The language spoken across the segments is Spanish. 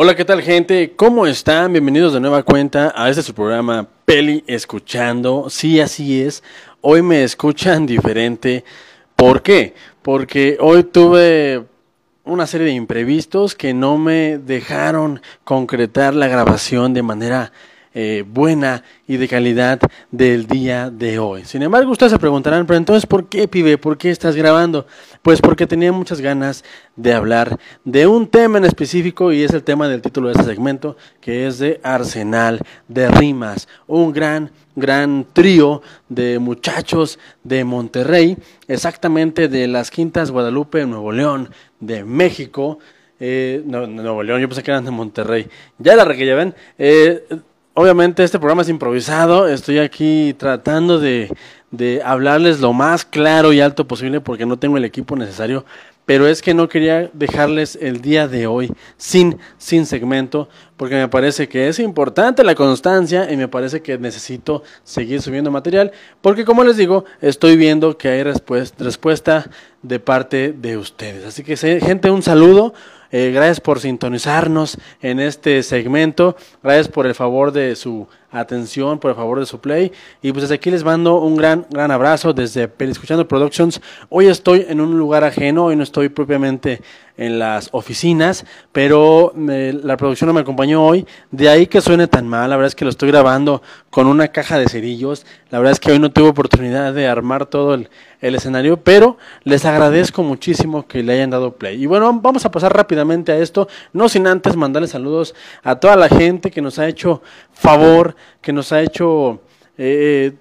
Hola, ¿qué tal gente? ¿Cómo están? Bienvenidos de nueva cuenta a este su programa Peli Escuchando. Sí, así es. Hoy me escuchan diferente. ¿Por qué? Porque hoy tuve una serie de imprevistos que no me dejaron concretar la grabación de manera eh, buena y de calidad del día de hoy. Sin embargo, ustedes se preguntarán, pero entonces, ¿por qué, pibe? ¿Por qué estás grabando? Pues porque tenía muchas ganas de hablar de un tema en específico y es el tema del título de este segmento, que es de Arsenal de Rimas, un gran, gran trío de muchachos de Monterrey, exactamente de las Quintas Guadalupe, Nuevo León, de México. Eh, no, Nuevo León, yo pensé que eran de Monterrey. Ya la que ya ven. Eh, obviamente este programa es improvisado, estoy aquí tratando de, de, hablarles lo más claro y alto posible porque no tengo el equipo necesario, pero es que no quería dejarles el día de hoy sin, sin segmento, porque me parece que es importante la constancia y me parece que necesito seguir subiendo material, porque como les digo, estoy viendo que hay respuesta de parte de ustedes. Así que gente, un saludo. Eh, gracias por sintonizarnos en este segmento. Gracias por el favor de su atención, por el favor de su play. Y pues desde aquí les mando un gran, gran abrazo desde Escuchando Productions. Hoy estoy en un lugar ajeno, hoy no estoy propiamente en las oficinas, pero la producción no me acompañó hoy. De ahí que suene tan mal, la verdad es que lo estoy grabando con una caja de cerillos. La verdad es que hoy no tuve oportunidad de armar todo el, escenario, pero les agradezco muchísimo que le hayan dado play. Y bueno, vamos a pasar rápidamente a esto, no sin antes mandarles saludos a toda la gente que nos ha hecho favor, que nos ha hecho eh,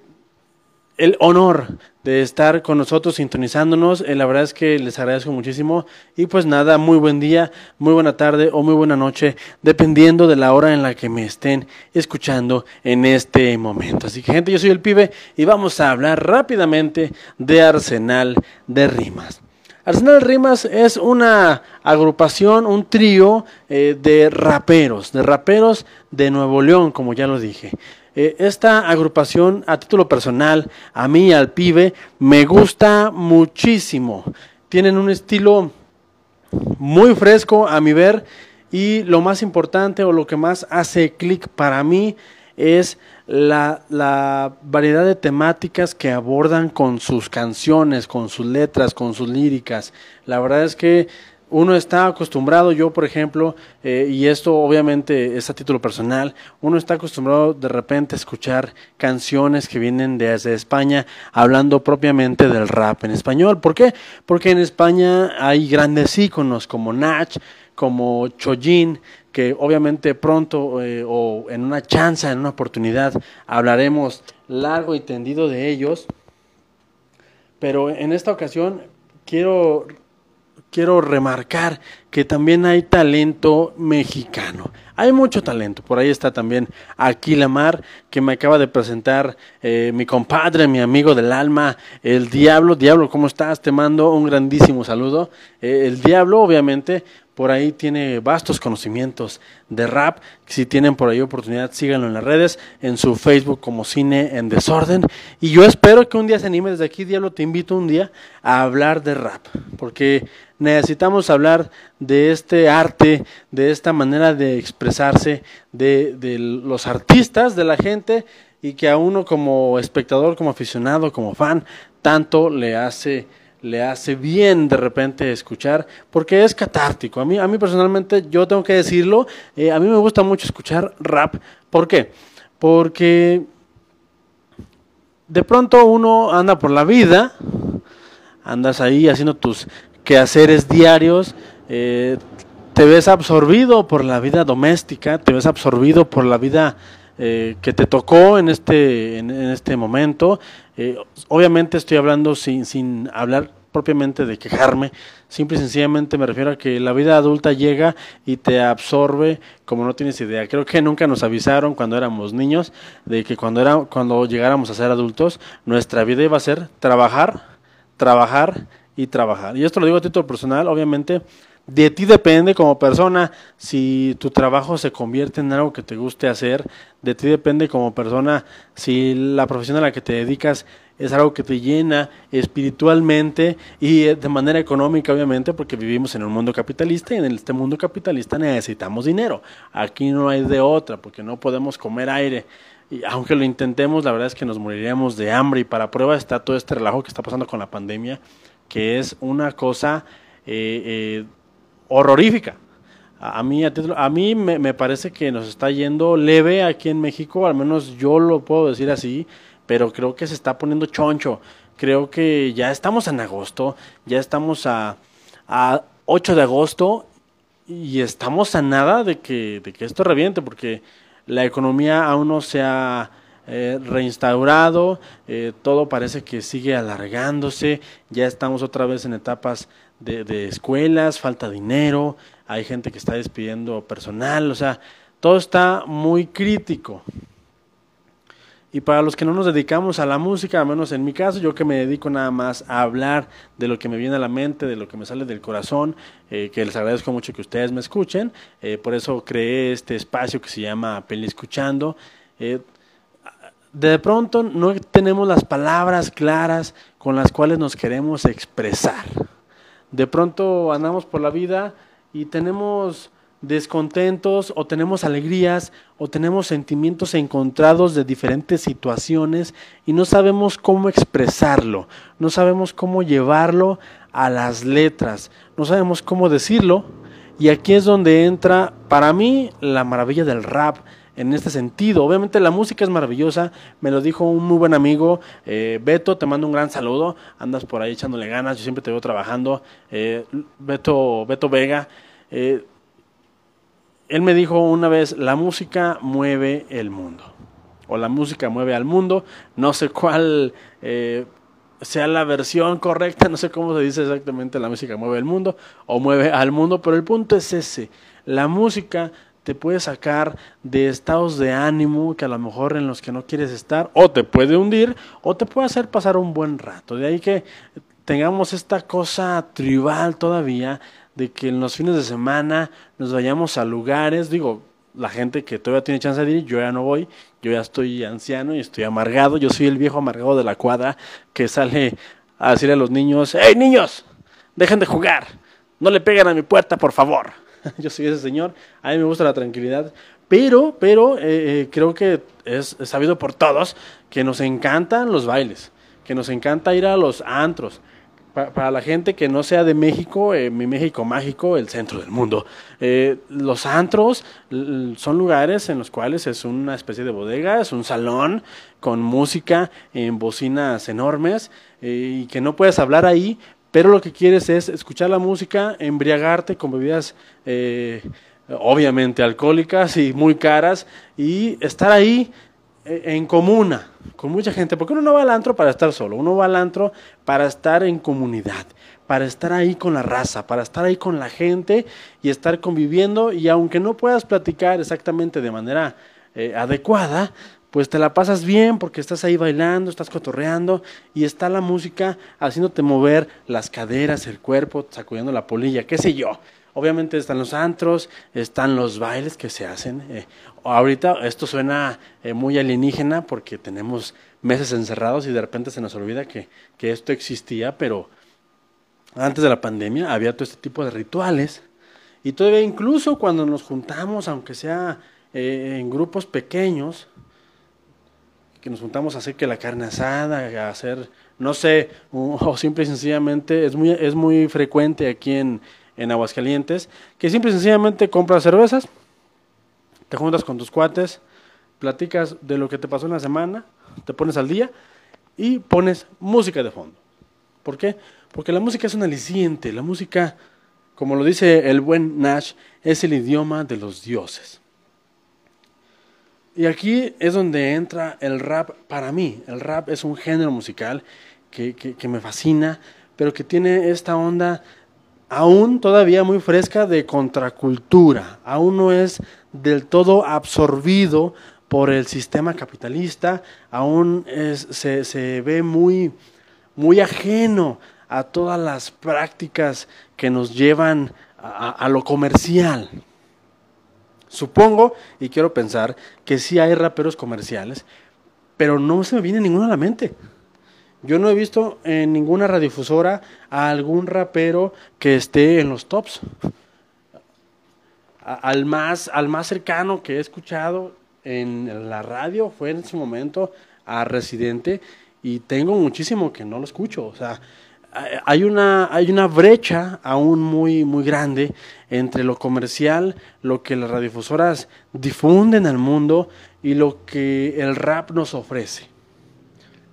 el honor de estar con nosotros sintonizándonos. Eh, la verdad es que les agradezco muchísimo. Y pues nada, muy buen día, muy buena tarde o muy buena noche, dependiendo de la hora en la que me estén escuchando en este momento. Así que gente, yo soy el pibe y vamos a hablar rápidamente de Arsenal de Rimas. Arsenal de Rimas es una agrupación, un trío eh, de raperos, de raperos de Nuevo León, como ya lo dije. Eh, esta agrupación, a título personal, a mí, al pibe, me gusta muchísimo. Tienen un estilo muy fresco a mi ver y lo más importante o lo que más hace clic para mí es la, la, variedad de temáticas que abordan con sus canciones, con sus letras, con sus líricas. La verdad es que uno está acostumbrado, yo por ejemplo, eh, y esto obviamente es a título personal, uno está acostumbrado de repente a escuchar canciones que vienen desde España hablando propiamente del rap en español. ¿Por qué? Porque en España hay grandes íconos como Nach, como Chojin, que obviamente pronto eh, o en una chance, en una oportunidad, hablaremos largo y tendido de ellos. Pero en esta ocasión quiero quiero remarcar que también hay talento mexicano. Hay mucho talento. Por ahí está también Aquilamar, que me acaba de presentar eh, mi compadre, mi amigo del alma, el Diablo. Diablo, ¿cómo estás? Te mando un grandísimo saludo. Eh, el Diablo, obviamente, por ahí tiene vastos conocimientos de rap. Si tienen por ahí oportunidad, síganlo en las redes, en su Facebook como Cine en Desorden. Y yo espero que un día se anime desde aquí, Diablo, te invito un día a hablar de rap, porque necesitamos hablar de este arte, de esta manera de expresarse de, de los artistas, de la gente, y que a uno como espectador, como aficionado, como fan, tanto le hace le hace bien de repente escuchar, porque es catártico. A mí, a mí personalmente, yo tengo que decirlo, eh, a mí me gusta mucho escuchar rap. ¿Por qué? Porque de pronto uno anda por la vida, andas ahí haciendo tus quehaceres diarios, eh, te ves absorbido por la vida doméstica, te ves absorbido por la vida eh, que te tocó en este, en, este momento. Eh, obviamente estoy hablando sin, sin hablar propiamente de quejarme, simple y sencillamente me refiero a que la vida adulta llega y te absorbe como no tienes idea. Creo que nunca nos avisaron cuando éramos niños de que cuando, era, cuando llegáramos a ser adultos, nuestra vida iba a ser trabajar, trabajar y trabajar. Y esto lo digo a título personal, obviamente De ti depende como persona si tu trabajo se convierte en algo que te guste hacer. De ti depende como persona si la profesión a la que te dedicas es algo que te llena espiritualmente y eh, de manera económica, obviamente, porque vivimos en un mundo capitalista y en este mundo capitalista necesitamos dinero. Aquí no hay de otra, porque no podemos comer aire. Y aunque lo intentemos, la verdad es que nos moriríamos de hambre y para prueba está todo este relajo que está pasando con la pandemia, que es una cosa eh, eh, horrorífica. A mí, a, mí me, me, parece que nos está yendo leve aquí en México, al menos yo lo puedo decir así, pero creo que se está poniendo choncho. Creo que ya estamos en agosto, ya estamos a, a 8 de agosto y estamos a nada de que, de que esto reviente, porque la economía aún no se ha eh, reinstaurado, eh, todo parece que sigue alargándose, ya estamos otra vez en etapas de, escuelas, falta dinero, hay gente que está despidiendo personal, o sea, todo está muy crítico. Y para los que no nos dedicamos a la música, al menos en mi caso, yo que me dedico nada más a hablar de lo que me viene a la mente, de lo que me sale del corazón, eh, que les agradezco mucho que ustedes me escuchen, eh, por eso creé este espacio que se llama Peli Escuchando. Eh, de pronto no tenemos las palabras claras con las cuales nos queremos expresar de pronto andamos por la vida y tenemos descontentos o tenemos alegrías o tenemos sentimientos encontrados de diferentes situaciones y no sabemos cómo expresarlo, no sabemos cómo llevarlo a las letras, no sabemos cómo decirlo. Y aquí es donde entra para mí la maravilla del rap, en este sentido. Obviamente la música es maravillosa, me lo dijo un muy buen amigo, eh, Beto, te mando un gran saludo, andas por ahí echándole ganas, yo siempre te veo trabajando, eh, Beto, Beto Vega. Eh, él me dijo una vez, la música mueve el mundo, o la música mueve al mundo, no sé cuál sea la versión correcta, no sé cómo se dice exactamente la música mueve el mundo o mueve al mundo, pero el punto es ese, la música te puede sacar de estados de ánimo que a lo mejor en los que no quieres estar, o te puede hundir, o te puede hacer pasar un buen rato. De ahí que tengamos esta cosa tribal todavía, de que en los fines de semana nos vayamos a lugares, digo, la gente que todavía tiene chance de ir, yo ya no voy, yo ya estoy anciano y estoy amargado, yo soy el viejo amargado de la cuadra que sale a decirle a los niños, hey niños, dejen de jugar, no le peguen a mi puerta, por favor. yo soy ese señor, a mí me gusta la tranquilidad, pero, pero eh, eh, creo que es, sabido por todos que nos encantan los bailes, que nos encanta ir a los antros. para la gente que no sea de México, eh, mi México mágico, el centro del mundo. los antros son lugares en los cuales es una especie de bodega, es un salón con música en bocinas enormes y que no puedes hablar ahí, pero lo que quieres es escuchar la música, embriagarte con bebidas eh, obviamente alcohólicas y muy caras y estar ahí eh, en comuna con mucha gente, porque uno no va al antro para estar solo, uno va al antro para estar en comunidad, para estar ahí con la raza, para estar ahí con la gente y estar conviviendo y aunque no puedas platicar exactamente de manera eh, adecuada, pues te la pasas bien porque estás ahí bailando, estás cotorreando y está la música haciéndote mover las caderas, el cuerpo, sacudiendo la polilla, qué sé yo. Obviamente están los antros, están los bailes que se hacen. Eh, ahorita esto suena eh, muy alienígena porque tenemos meses encerrados y de repente se nos olvida que, que esto existía, pero antes de la pandemia había todo este tipo de rituales y todavía incluso cuando nos juntamos, aunque sea eh, en grupos pequeños, que nos juntamos a hacer que la carne asada, a hacer, no sé, o simple y sencillamente, es muy, es muy frecuente aquí en, en Aguascalientes, que simple y sencillamente compras cervezas, te juntas con tus cuates, platicas de lo que te pasó en la semana, te pones al día y pones música de fondo. ¿Por qué? Porque la música es un aliciente, la música, como lo dice el buen Nash, es el idioma de los dioses. Y aquí es donde entra el rap para mí. El rap es un género musical que, que, me fascina, pero que tiene esta onda aún todavía muy fresca de contracultura. Aún no es del todo absorbido por el sistema capitalista, aún es, se, se ve muy, muy ajeno a todas las prácticas que nos llevan a, lo comercial. Supongo y quiero pensar que sí hay raperos comerciales, pero no se me viene ninguno a la mente. Yo no he visto en ninguna radiodifusora a algún rapero que esté en los tops. Al más, al más cercano que he escuchado en la radio fue en su momento a Residente y tengo muchísimo que no lo escucho. O sea, hay una, hay una brecha aún muy, muy grande entre lo comercial, lo que las radiodifusoras difunden al mundo y lo que el rap nos ofrece.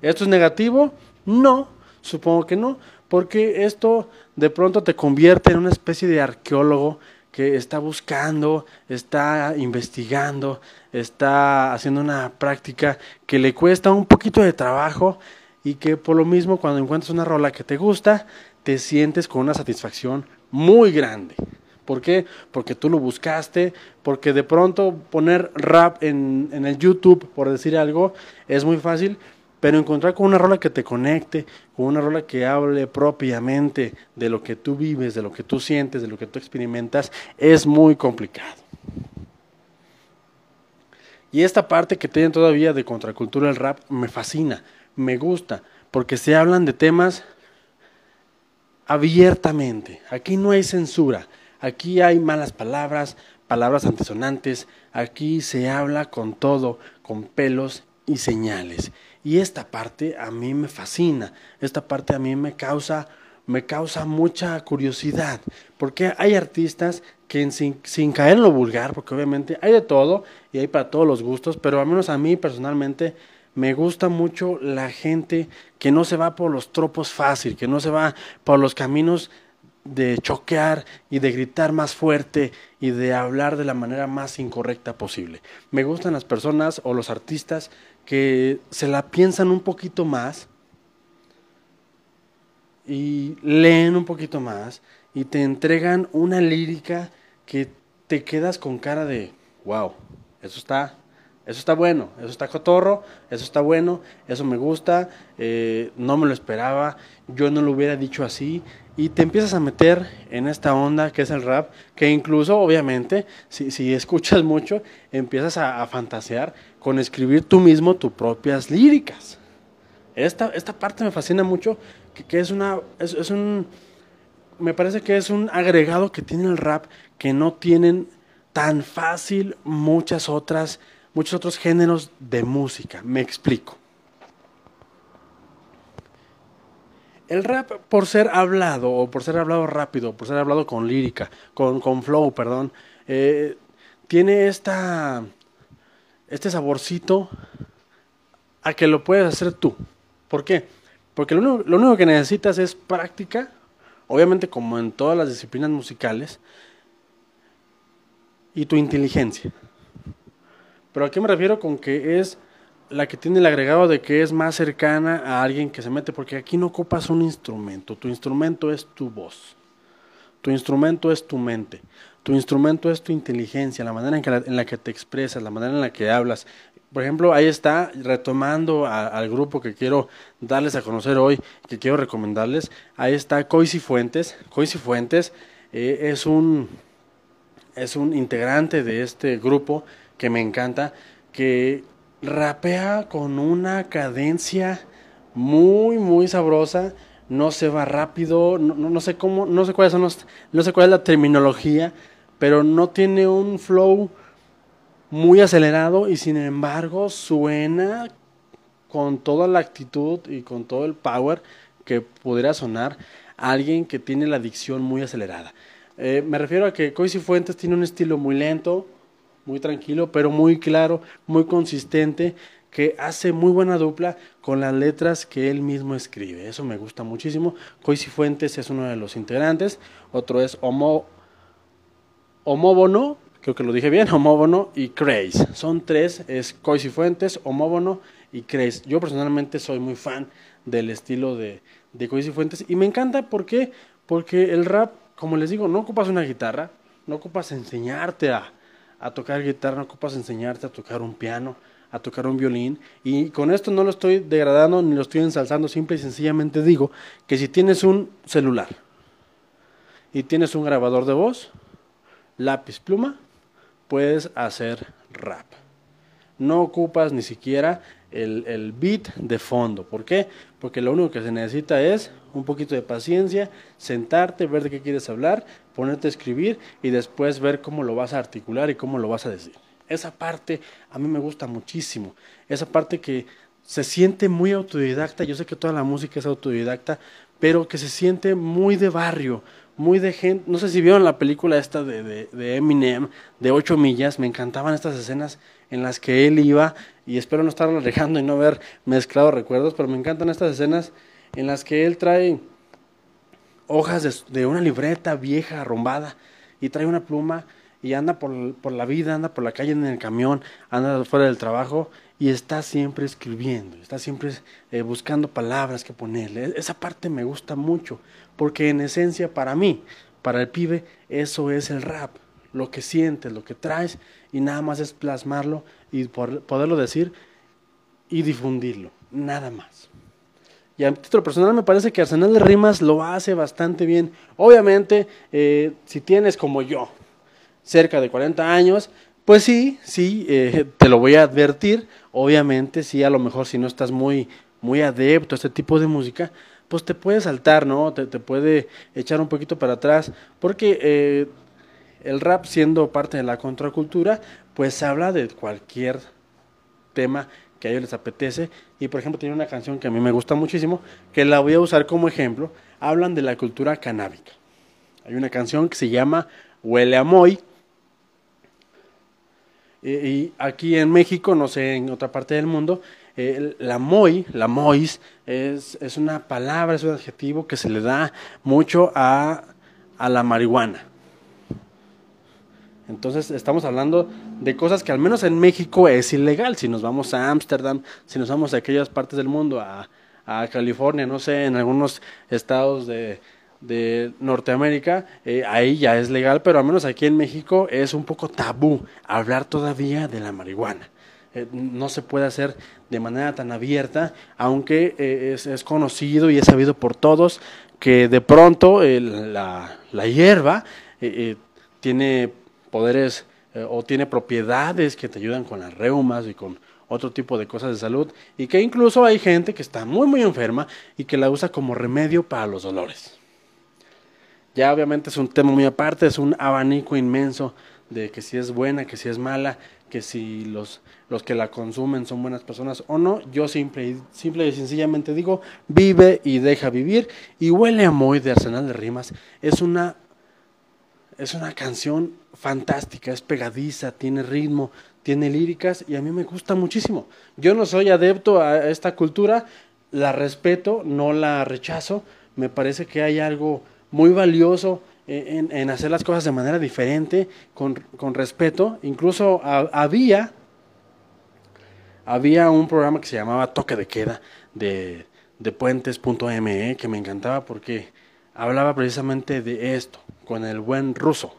¿Esto es negativo? No, supongo que no, porque esto de pronto te convierte en una especie de arqueólogo que está buscando, está investigando, está haciendo una práctica que le cuesta un poquito de trabajo y que por lo mismo cuando encuentras una rola que te gusta, te sientes con una satisfacción muy grande. ¿Por qué? Porque tú lo buscaste, porque de pronto poner rap en, en el YouTube, por decir algo, es muy fácil, pero encontrar con una rola que te conecte, con una rola que hable propiamente de lo que tú vives, de lo que tú sientes, de lo que tú experimentas, es muy complicado. Y esta parte que tienen todavía de contracultura el rap me fascina, me gusta, porque se hablan de temas abiertamente. Aquí no hay censura, aquí hay malas palabras, palabras antisonantes, aquí se habla con todo, con pelos y señales. Y esta parte a mí me fascina, esta parte a mí me causa me causa mucha curiosidad, porque hay artistas que sin, sin, caer en lo vulgar, porque obviamente hay de todo y hay para todos los gustos, pero al menos a mí personalmente me gusta mucho la gente que no se va por los tropos fácil, que no se va por los caminos de choquear y de gritar más fuerte y de hablar de la manera más incorrecta posible. Me gustan las personas o los artistas que se la piensan un poquito más y leen un poquito más y te entregan una lírica que te quedas con cara de, wow, eso está eso está bueno, eso está cotorro, eso está bueno, eso me gusta, eh, no me lo esperaba, yo no lo hubiera dicho así. Y te empiezas a meter en esta onda que es el rap, que incluso, obviamente, si, si escuchas mucho, empiezas a, fantasear con escribir tú mismo tus propias líricas. Esta, esta parte me fascina mucho, que, es una, es, es un, me parece que es un agregado que tiene el rap que no tienen tan fácil muchas otras muchos otros géneros de música. Me explico. El rap, por ser hablado, o por ser hablado rápido, por ser hablado con lírica, con, con flow, perdón, eh, tiene esta, este saborcito a que lo puedes hacer tú. ¿Por qué? Porque lo único, lo único que necesitas es práctica, obviamente como en todas las disciplinas musicales, y tu inteligencia. Pero ¿a qué me refiero con que es la que tiene el agregado de que es más cercana a alguien que se mete? Porque aquí no ocupas un instrumento, tu instrumento es tu voz, tu instrumento es tu mente, tu instrumento es tu inteligencia, la manera en, la, que te expresas, la manera en la que hablas. Por ejemplo, ahí está, retomando al grupo que quiero darles a conocer hoy, que quiero recomendarles, ahí está Coisi Fuentes. Coisi Fuentes eh, es, un, es un integrante de este grupo que me encanta, que rapea con una cadencia muy, muy sabrosa, no se va rápido, no, no, sé cómo, no sé cuáles son los, cuál es la terminología, pero no tiene un flow muy acelerado y sin embargo suena con toda la actitud y con todo el power que pudiera sonar alguien que tiene la dicción muy acelerada. Eh, me refiero a que Coisi Fuentes tiene un estilo muy lento, muy tranquilo, pero muy claro, muy consistente, que hace muy buena dupla con las letras que él mismo escribe. Eso me gusta muchísimo. Coisi Fuentes es uno de los integrantes, otro es Homo, Homóbono, creo que lo dije bien, Homóbono y Craze. Son tres, es Coisi Fuentes, Homóbono y Craze. Yo personalmente soy muy fan del estilo de, de Coisi Fuentes y me encanta ¿por qué? porque el rap, como les digo, no ocupas una guitarra, no ocupas enseñarte a a tocar guitarra, no ocupas enseñarte a tocar un piano, a tocar un violín. Y con esto no lo estoy degradando ni lo estoy ensalzando, simple y sencillamente digo que si tienes un celular y tienes un grabador de voz, lápiz, pluma, puedes hacer rap. No ocupas ni siquiera el, el, beat de fondo. ¿Por qué? Porque lo único que se necesita es un poquito de paciencia, sentarte, ver de qué quieres hablar, ponerte a escribir y después ver cómo lo vas a articular y cómo lo vas a decir. Esa parte a mí me gusta muchísimo. Esa parte que se siente muy autodidacta. Yo sé que toda la música es autodidacta, pero que se siente muy de barrio, muy de gente. No sé si vieron la película esta de, de, Eminem, de 8 millas. Me encantaban estas escenas en las que él iba, y espero no estar alejando y no haber mezclado recuerdos, pero me encantan estas escenas en las que él trae hojas de, de una libreta vieja, arrumbada, y trae una pluma y anda por, por, la vida, anda por la calle en el camión, anda fuera del trabajo y está siempre escribiendo, está siempre eh, buscando palabras que ponerle. E, esa parte me gusta mucho, porque en esencia para mí, para el pibe, eso es el rap, lo que sientes, lo que traes y nada más es plasmarlo y poderlo decir y difundirlo, nada más. Y a título personal me parece que Arsenal de Rimas lo hace bastante bien. Obviamente, eh, si tienes como yo, cerca de 40 años, pues sí, sí, eh, te lo voy a advertir. Obviamente, sí, a lo mejor si no estás muy, muy adepto a este tipo de música, pues te puede saltar, ¿no? Te, te puede echar un poquito para atrás, porque eh, el rap, siendo parte de la contracultura, pues habla de cualquier tema que a ellos les apetece. Y por ejemplo, tiene una canción que a mí me gusta muchísimo, que la voy a usar como ejemplo. Hablan de la cultura canábica. Hay una canción que se llama Huele a Moy y aquí en México, no sé, en otra parte del mundo, eh, la moi, la mois, es, es, una palabra, es un adjetivo que se le da mucho a, a la marihuana. Entonces estamos hablando de cosas que al menos en México es ilegal. Si nos vamos a Ámsterdam, si nos vamos a aquellas partes del mundo, a, a California, no sé, en algunos estados de, de Norteamérica, eh, ahí ya es legal, pero al menos aquí en México es un poco tabú hablar todavía de la marihuana. Eh, no se puede hacer de manera tan abierta, aunque eh, es, conocido y es sabido por todos que de pronto la, la, hierba tiene poderes o tiene propiedades que te ayudan con las reumas y con otro tipo de cosas de salud y que incluso hay gente que está muy muy enferma y que la usa como remedio para los dolores. Ya obviamente es un tema muy aparte, es un abanico inmenso de que si es buena, que si es mala, que si los, los que la consumen son buenas personas o no. Yo simple, simple y sencillamente digo, vive y deja vivir. Y Huele a Moy de Arsenal de Rimas es una, es una canción fantástica, es pegadiza, tiene ritmo, tiene líricas y a mí me gusta muchísimo. Yo no soy adepto a esta cultura, la respeto, no la rechazo. Me parece que hay algo muy valioso en, hacer las cosas de manera diferente, con, con respeto. Incluso había, había un programa que se llamaba Toque de Queda de, de puentes.me que me encantaba porque hablaba precisamente de esto, con el buen ruso.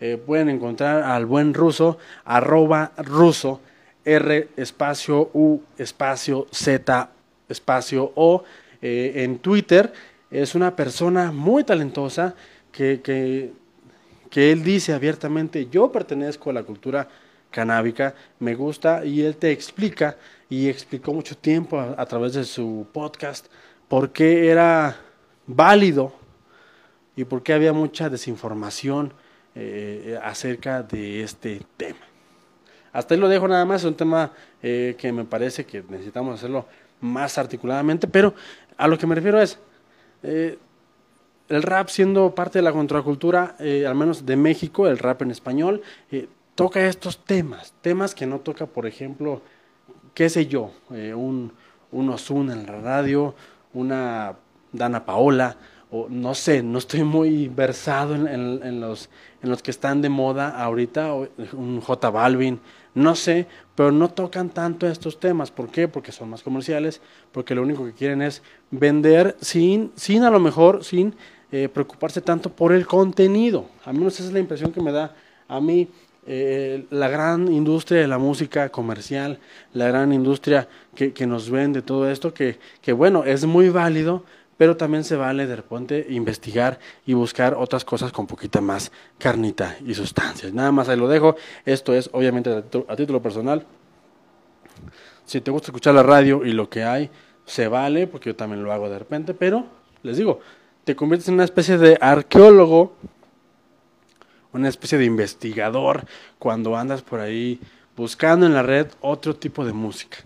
Eh, pueden encontrar al buen ruso, arroba ruso, R espacio U espacio Z espacio O eh, en Twitter es una persona muy talentosa que, que, que él dice abiertamente, yo pertenezco a la cultura canábica, me gusta y él te explica y explicó mucho tiempo a, través de su podcast por qué era válido y por qué había mucha desinformación eh, acerca de este tema. Hasta ahí lo dejo nada más, es un tema eh, que me parece que necesitamos hacerlo más articuladamente, pero a lo que me refiero es, eh, el rap siendo parte de la contracultura, eh, al menos de México, el rap en español, eh, toca estos temas, temas que no toca, por ejemplo, qué sé yo, un, un Ozuna en la radio, una Dana Paola, o no sé, no estoy muy versado en, en, en, los, en los que están de moda ahorita, un J Balvin, no sé, pero no tocan tanto estos temas. ¿Por qué? Porque son más comerciales, porque lo único que quieren es vender sin, sin a lo mejor, sin eh, preocuparse tanto por el contenido. A menos esa es la impresión que me da a mí eh, la gran industria de la música comercial, la gran industria que, que nos vende todo esto, que, que bueno, es muy válido, pero también se vale de repente investigar y buscar otras cosas con poquita más carnita y sustancias. Nada más ahí lo dejo. Esto es obviamente a título personal. Si te gusta escuchar la radio y lo que hay, se vale, porque yo también lo hago de repente, pero les digo, te conviertes en una especie de arqueólogo, una especie de investigador cuando andas por ahí buscando en la red otro tipo de música.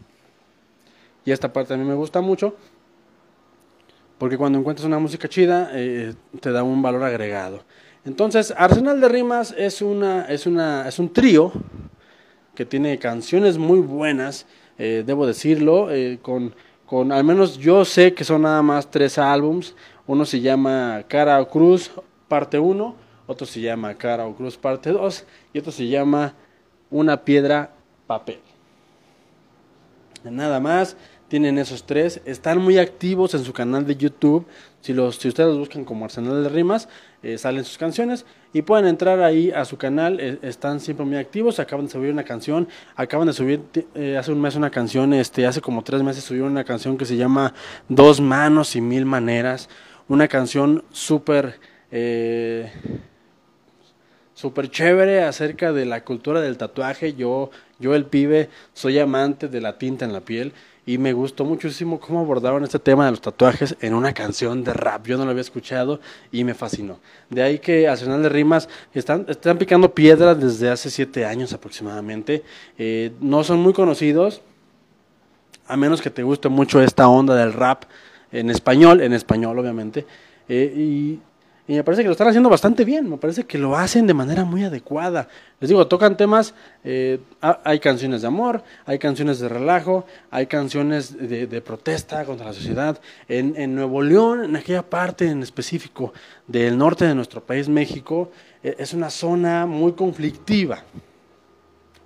Y esta parte a mí me gusta mucho, porque cuando encuentras una música chida, eh, te da un valor agregado. Entonces, Arsenal de Rimas es, una, es, una, es un trío que tiene canciones muy buenas, eh, debo decirlo, eh, con con al menos yo sé que son nada más tres álbums. Uno se llama Cara o Cruz parte 1, otro se llama Cara o Cruz parte 2 y otro se llama Una piedra papel. Nada más, tienen esos tres. Están muy activos en su canal de YouTube. Si, los, si ustedes los buscan como Arsenal de Rimas, eh, salen sus canciones y pueden entrar ahí a su canal. Eh, están siempre muy activos. Acaban de subir una canción. Acaban de subir eh, hace un mes una canción. Este, hace como tres meses subieron una canción que se llama Dos manos y mil maneras. Una canción súper súper chévere acerca de la cultura del tatuaje. Yo, yo el pibe, soy amante de la tinta en la piel y me gustó muchísimo cómo abordaron este tema de los tatuajes en una canción de rap. Yo no lo había escuchado y me fascinó. De ahí que Arsenal de Rimas están, están picando piedras desde hace siete años aproximadamente. Eh, no son muy conocidos, a menos que te guste mucho esta onda del rap en español, en español obviamente. Eh, y me parece que lo están haciendo bastante bien, me parece que lo hacen de manera muy adecuada. Les digo, tocan temas, eh, hay canciones de amor, hay canciones de relajo, hay canciones de, protesta contra la sociedad. En, en, Nuevo León, en aquella parte en específico del norte de nuestro país, México, e, es una zona muy conflictiva,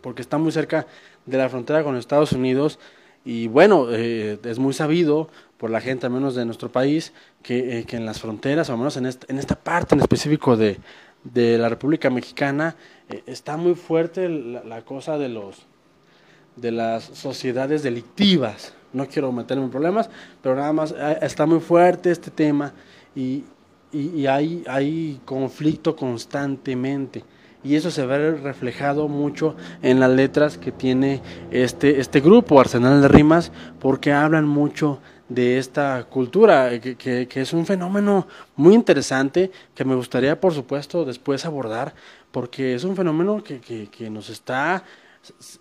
porque está muy cerca de la frontera con Estados Unidos. Y bueno, eh, es muy sabido por la gente, al menos de nuestro país, que, eh, en las fronteras, o al menos en, en esta parte en específico de, de la República Mexicana, eh, está muy fuerte la, cosa de los de las sociedades delictivas. No quiero meterme en problemas, pero nada más eh, está muy fuerte este tema y, y, y hay, hay conflicto constantemente y eso se ve reflejado mucho en las letras que tiene este, este grupo, Arsenal de Rimas, porque hablan mucho de esta cultura, que, que, es un fenómeno muy interesante que me gustaría, por supuesto, después abordar, porque es un fenómeno que, que nos está,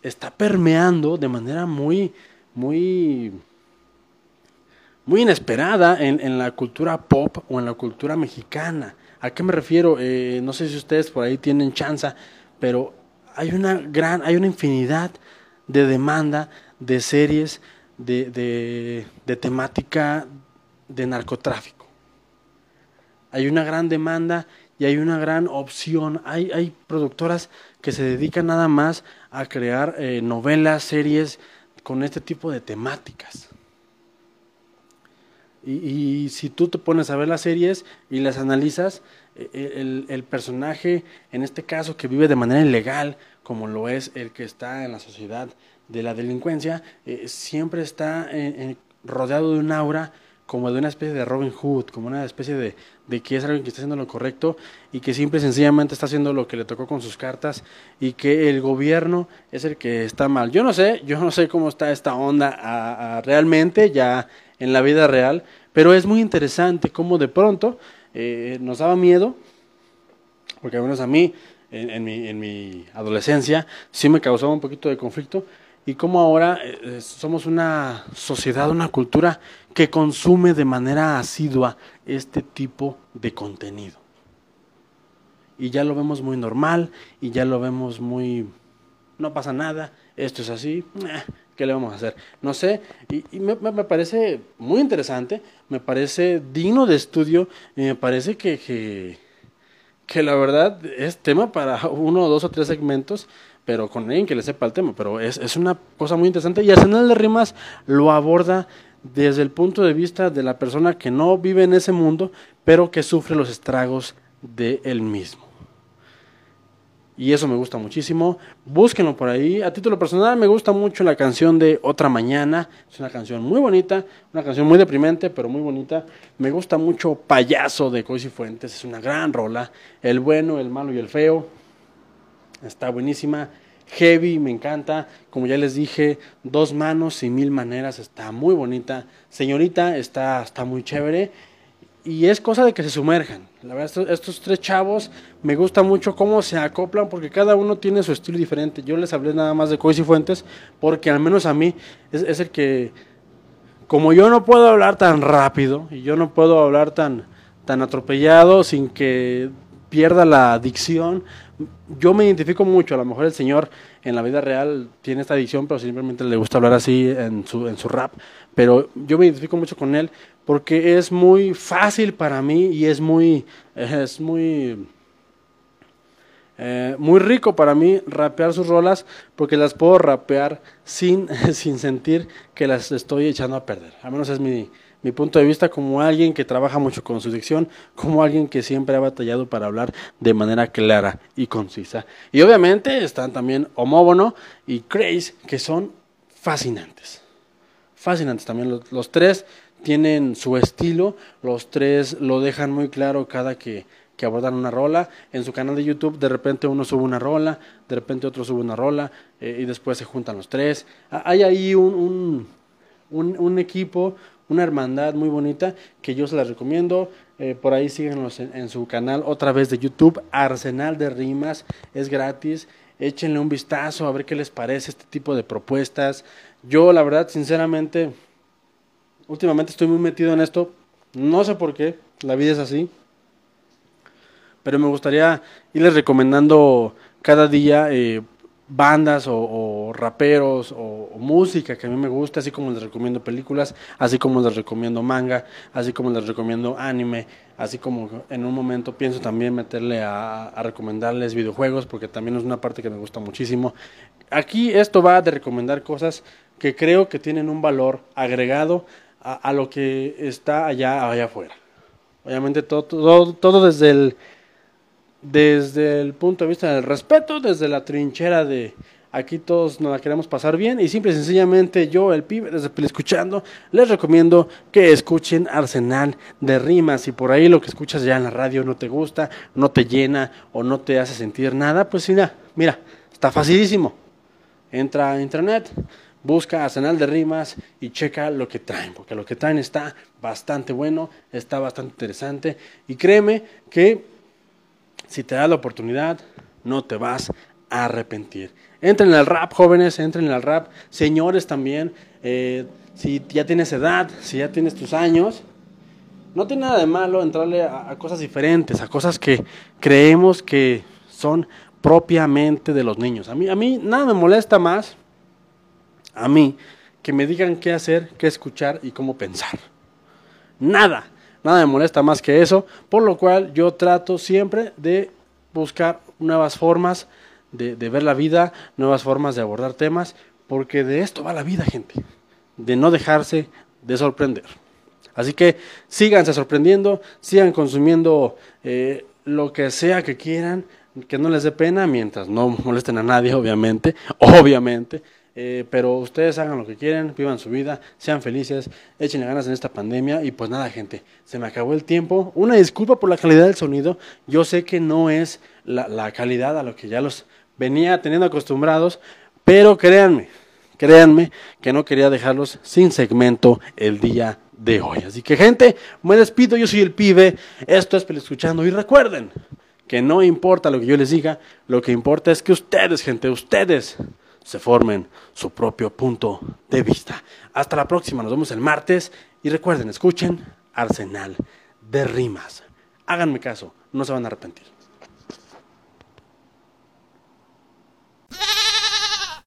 está permeando de manera muy, muy, muy inesperada en, en, la cultura pop o en la cultura mexicana. ¿A qué me refiero? Eh, no sé si ustedes por ahí tienen chance, pero hay una gran, hay una infinidad de demanda de series de, de, temática de narcotráfico. Hay una gran demanda y hay una gran opción. Hay, hay productoras que se dedican nada más a crear eh, novelas, series con este tipo de temáticas. Y, si tú te pones a ver las series y las analizas, e, e, el, el, personaje, en este caso, que vive de manera ilegal, como lo es el que está en la sociedad de la delincuencia, eh, siempre está rodeado de un aura como de una especie de Robin Hood, como una especie de, de, que es alguien que está haciendo lo correcto y que simple y sencillamente está haciendo lo que le tocó con sus cartas y que el gobierno es el que está mal. Yo no sé, yo no sé cómo está esta onda realmente ya en la vida real, pero es muy interesante cómo de pronto eh, nos daba miedo, porque al menos a mí en, mi, en mi adolescencia sí me causaba un poquito de conflicto, y cómo ahora eh, somos una sociedad, una cultura que consume de manera asidua este tipo de contenido. Y ya lo vemos muy normal y ya lo vemos muy... no pasa nada, esto es así, eh, ¿qué le vamos a hacer? No sé, y, me, parece muy interesante, me parece digno de estudio y me parece que, que, que la verdad es tema para uno, dos o tres segmentos pero con alguien que le sepa el tema. Pero es, es una cosa muy interesante y Arsenal de Rimas lo aborda desde el punto de vista de la persona que no vive en ese mundo, pero que sufre los estragos de él mismo. Y eso me gusta muchísimo. Búsquenlo por ahí. A título personal me gusta mucho la canción de Otra Mañana. Es una canción muy bonita, una canción muy deprimente, pero muy bonita. Me gusta mucho Payaso de Coisi Fuentes. Es una gran rola. El bueno, el malo y el feo. Está buenísima. Heavy, me encanta. Como ya les dije, Dos manos y mil maneras. Está muy bonita. Señorita, está, está muy chévere y es cosa de que se sumerjan. La verdad, estos, tres chavos me gusta mucho cómo se acoplan porque cada uno tiene su estilo diferente. Yo les hablé nada más de Cois y Fuentes porque al menos a mí es, el que, como yo no puedo hablar tan rápido y yo no puedo hablar tan, tan atropellado sin que pierda la dicción, yo me identifico mucho. A lo mejor el señor en la vida real tiene esta dicción, pero simplemente le gusta hablar así en su, en su rap. Pero yo me identifico mucho con él porque es muy fácil para mí y es muy, es muy, eh, muy rico para mí rapear sus rolas porque las puedo rapear sin, sin sentir que las estoy echando a perder. Al menos es mi, mi punto de vista como alguien que trabaja mucho con su dicción, como alguien que siempre ha batallado para hablar de manera clara y concisa. Y obviamente están también Homóbono y Craze, que son fascinantes. Fascinantes también los tres tienen su estilo, los tres lo dejan muy claro cada que, que, abordan una rola. En su canal de YouTube de repente uno sube una rola, de repente otro sube una rola eh, y después se juntan los tres. Hay ahí un, un, un, equipo, una hermandad muy bonita que yo se la recomiendo. Eh, por ahí síguenos en, su canal otra vez de YouTube, Arsenal de Rimas, es gratis. Échenle un vistazo a ver qué les parece este tipo de propuestas. Yo la verdad sinceramente últimamente estoy muy metido en esto. No sé por qué, la vida es así. Pero me gustaría irles recomendando cada día eh, bandas o, raperos o, música que a mí me gusta, así como les recomiendo películas, así como les recomiendo manga, así como les recomiendo anime, así como en un momento pienso también meterle a, a recomendarles videojuegos, porque también es una parte que me gusta muchísimo. Aquí esto va de recomendar cosas que creo que tienen un valor agregado a, lo que está allá, allá afuera. Obviamente todo, todo, todo desde, el, desde el punto de vista del respeto, desde la trinchera de aquí todos nos la queremos pasar bien y simple y sencillamente yo, el pibe, desde escuchando, les recomiendo que escuchen Arsenal de Rimas. y por ahí lo que escuchas ya en la radio no te gusta, no te llena o no te hace sentir nada, pues mira, mira, está facilísimo. Entra a internet, busca Arsenal de Rimas y checa lo que traen, porque lo que traen está bastante bueno, está bastante interesante y créeme que si te da la oportunidad no te vas a arrepentir. Entren al rap, jóvenes, entren al rap, señores también, eh, si ya tienes edad, si ya tienes tus años, no tiene nada de malo entrarle a, a cosas diferentes, a cosas que creemos que son propiamente de los niños. A mí, a mí nada me molesta más a mí que me digan qué hacer, qué escuchar y cómo pensar. Nada, nada me molesta más que eso, por lo cual yo trato siempre de buscar nuevas formas de, ver la vida, nuevas formas de abordar temas, porque de esto va la vida, gente, de no dejarse de sorprender. Así que síganse sorprendiendo, sigan consumiendo eh, lo que sea que quieran, que no les dé pena, mientras no molesten a nadie, obviamente, obviamente. Eh, pero ustedes hagan lo que quieren, vivan su vida, sean felices, échenle ganas en esta pandemia y pues nada gente, se me acabó el tiempo. Una disculpa por la calidad del sonido, yo sé que no es la, la calidad a lo que ya los venía teniendo acostumbrados, pero créanme, créanme que no quería dejarlos sin segmento el día de hoy. Así que gente, me despido, yo soy el pibe, esto es Escuchando y recuerden que no importa lo que yo les diga, lo que importa es que ustedes, gente, ustedes se formen su propio punto de vista. Hasta la próxima, nos vemos el martes y recuerden, escuchen Arsenal de Rimas. Háganme caso, no se van a arrepentir.